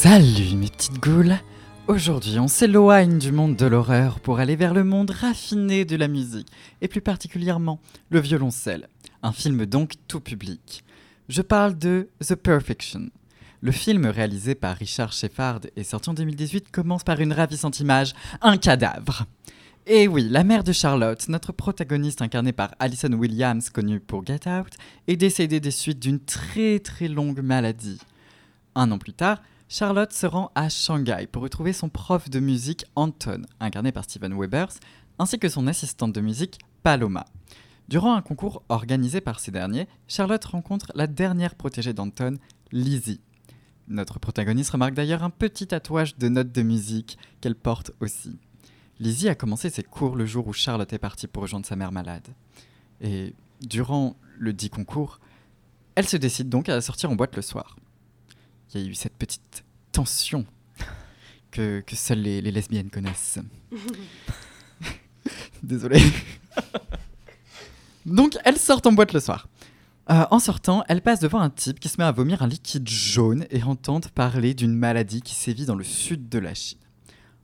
Salut mes petites goules Aujourd'hui, on s'éloigne du monde de l'horreur pour aller vers le monde raffiné de la musique, et plus particulièrement le violoncelle. Un film donc tout public. Je parle de The Perfection. Le film réalisé par Richard Sheffard et sorti en 2018 commence par une ravissante image, un cadavre. Et oui, la mère de Charlotte, notre protagoniste incarnée par Alison Williams, connue pour Get Out, est décédée des suites d'une très très longue maladie. Un an plus tard, Charlotte se rend à Shanghai pour retrouver son prof de musique Anton, incarné par Steven Webers, ainsi que son assistante de musique Paloma. Durant un concours organisé par ces derniers, Charlotte rencontre la dernière protégée d'Anton, Lizzie. Notre protagoniste remarque d'ailleurs un petit tatouage de notes de musique qu'elle porte aussi. Lizzie a commencé ses cours le jour où Charlotte est partie pour rejoindre sa mère malade. Et durant le dit concours, elle se décide donc à sortir en boîte le soir. Il y a eu cette petite tension que, que seules les, les lesbiennes connaissent. Désolé. donc, elle sort en boîte le soir. Euh, en sortant, elle passe devant un type qui se met à vomir un liquide jaune et entend parler d'une maladie qui sévit dans le sud de la Chine.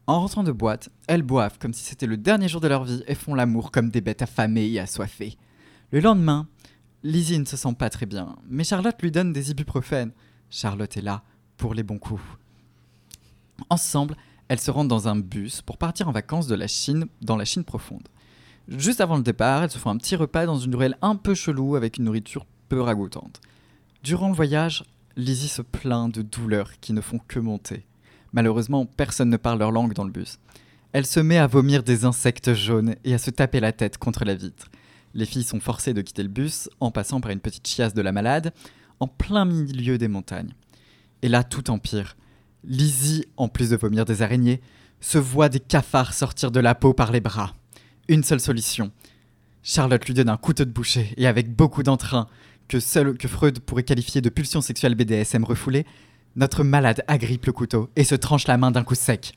En rentrant de boîte, elles boivent comme si c'était le dernier jour de leur vie et font l'amour comme des bêtes affamées et assoiffées. Le lendemain, Lizzie ne se sent pas très bien, mais Charlotte lui donne des ibuprofènes. Charlotte est là pour les bons coups. Ensemble, elles se rendent dans un bus pour partir en vacances de la Chine dans la Chine profonde. Juste avant le départ, elles se font un petit repas dans une ruelle un peu chelou avec une nourriture peu ragoûtante. Durant le voyage, Lizzie se plaint de douleurs qui ne font que monter. Malheureusement, personne ne parle leur langue dans le bus. Elle se met à vomir des insectes jaunes et à se taper la tête contre la vitre. Les filles sont forcées de quitter le bus en passant par une petite chiasse de la malade, en plein milieu des montagnes. Et là, tout empire. Lizzie, en plus de vomir des araignées, se voit des cafards sortir de la peau par les bras. Une seule solution. Charlotte lui donne un couteau de boucher et avec beaucoup d'entrain, que seul que Freud pourrait qualifier de pulsion sexuelle BDSM refoulée, notre malade agrippe le couteau et se tranche la main d'un coup sec.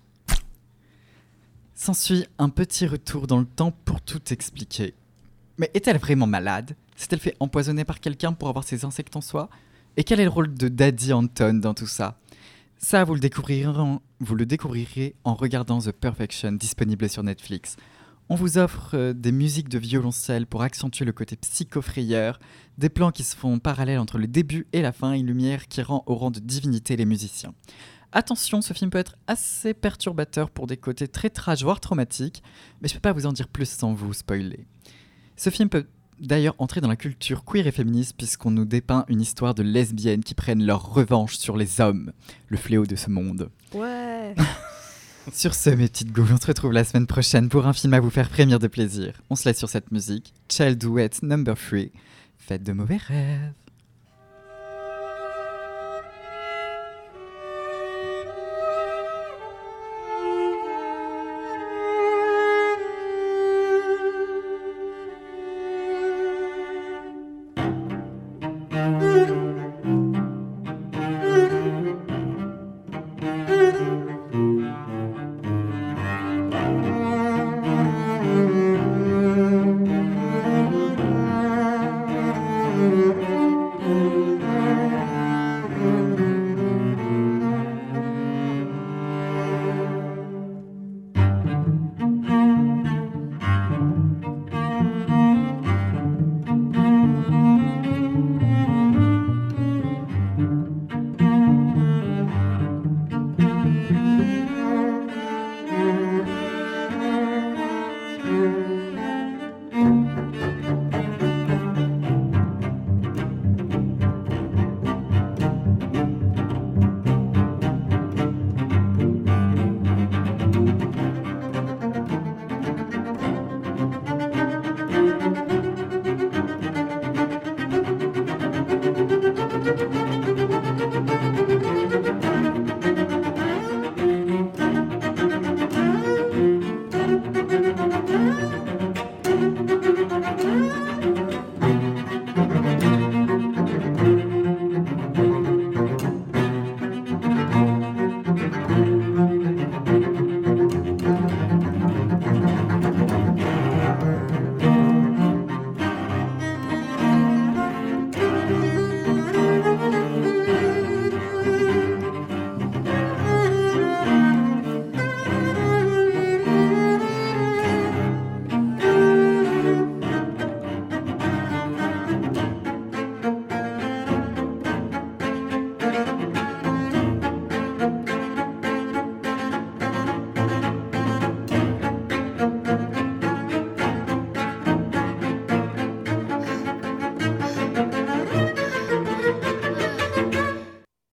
S'ensuit un petit retour dans le temps pour tout expliquer. Mais est-elle vraiment malade? S'est-elle fait empoisonner par quelqu'un pour avoir ses insectes en soi? Et quel est le rôle de Daddy Anton dans tout ça? Ça, vous le, découvrirez en, vous le découvrirez en regardant The Perfection, disponible sur Netflix. On vous offre euh, des musiques de violoncelle pour accentuer le côté psychofrayeur, des plans qui se font parallèles entre le début et la fin, une lumière qui rend au rang de divinité les musiciens. Attention, ce film peut être assez perturbateur pour des côtés très trash, voire traumatiques, mais je peux pas vous en dire plus sans vous spoiler. Ce film peut d'ailleurs entrer dans la culture queer et féministe puisqu'on nous dépeint une histoire de lesbiennes qui prennent leur revanche sur les hommes, le fléau de ce monde. Ouais. Sur ce, mes petites goules, on se retrouve la semaine prochaine pour un film à vous faire frémir de plaisir. On se laisse sur cette musique. Child Duet Number 3. Faites de mauvais rêves.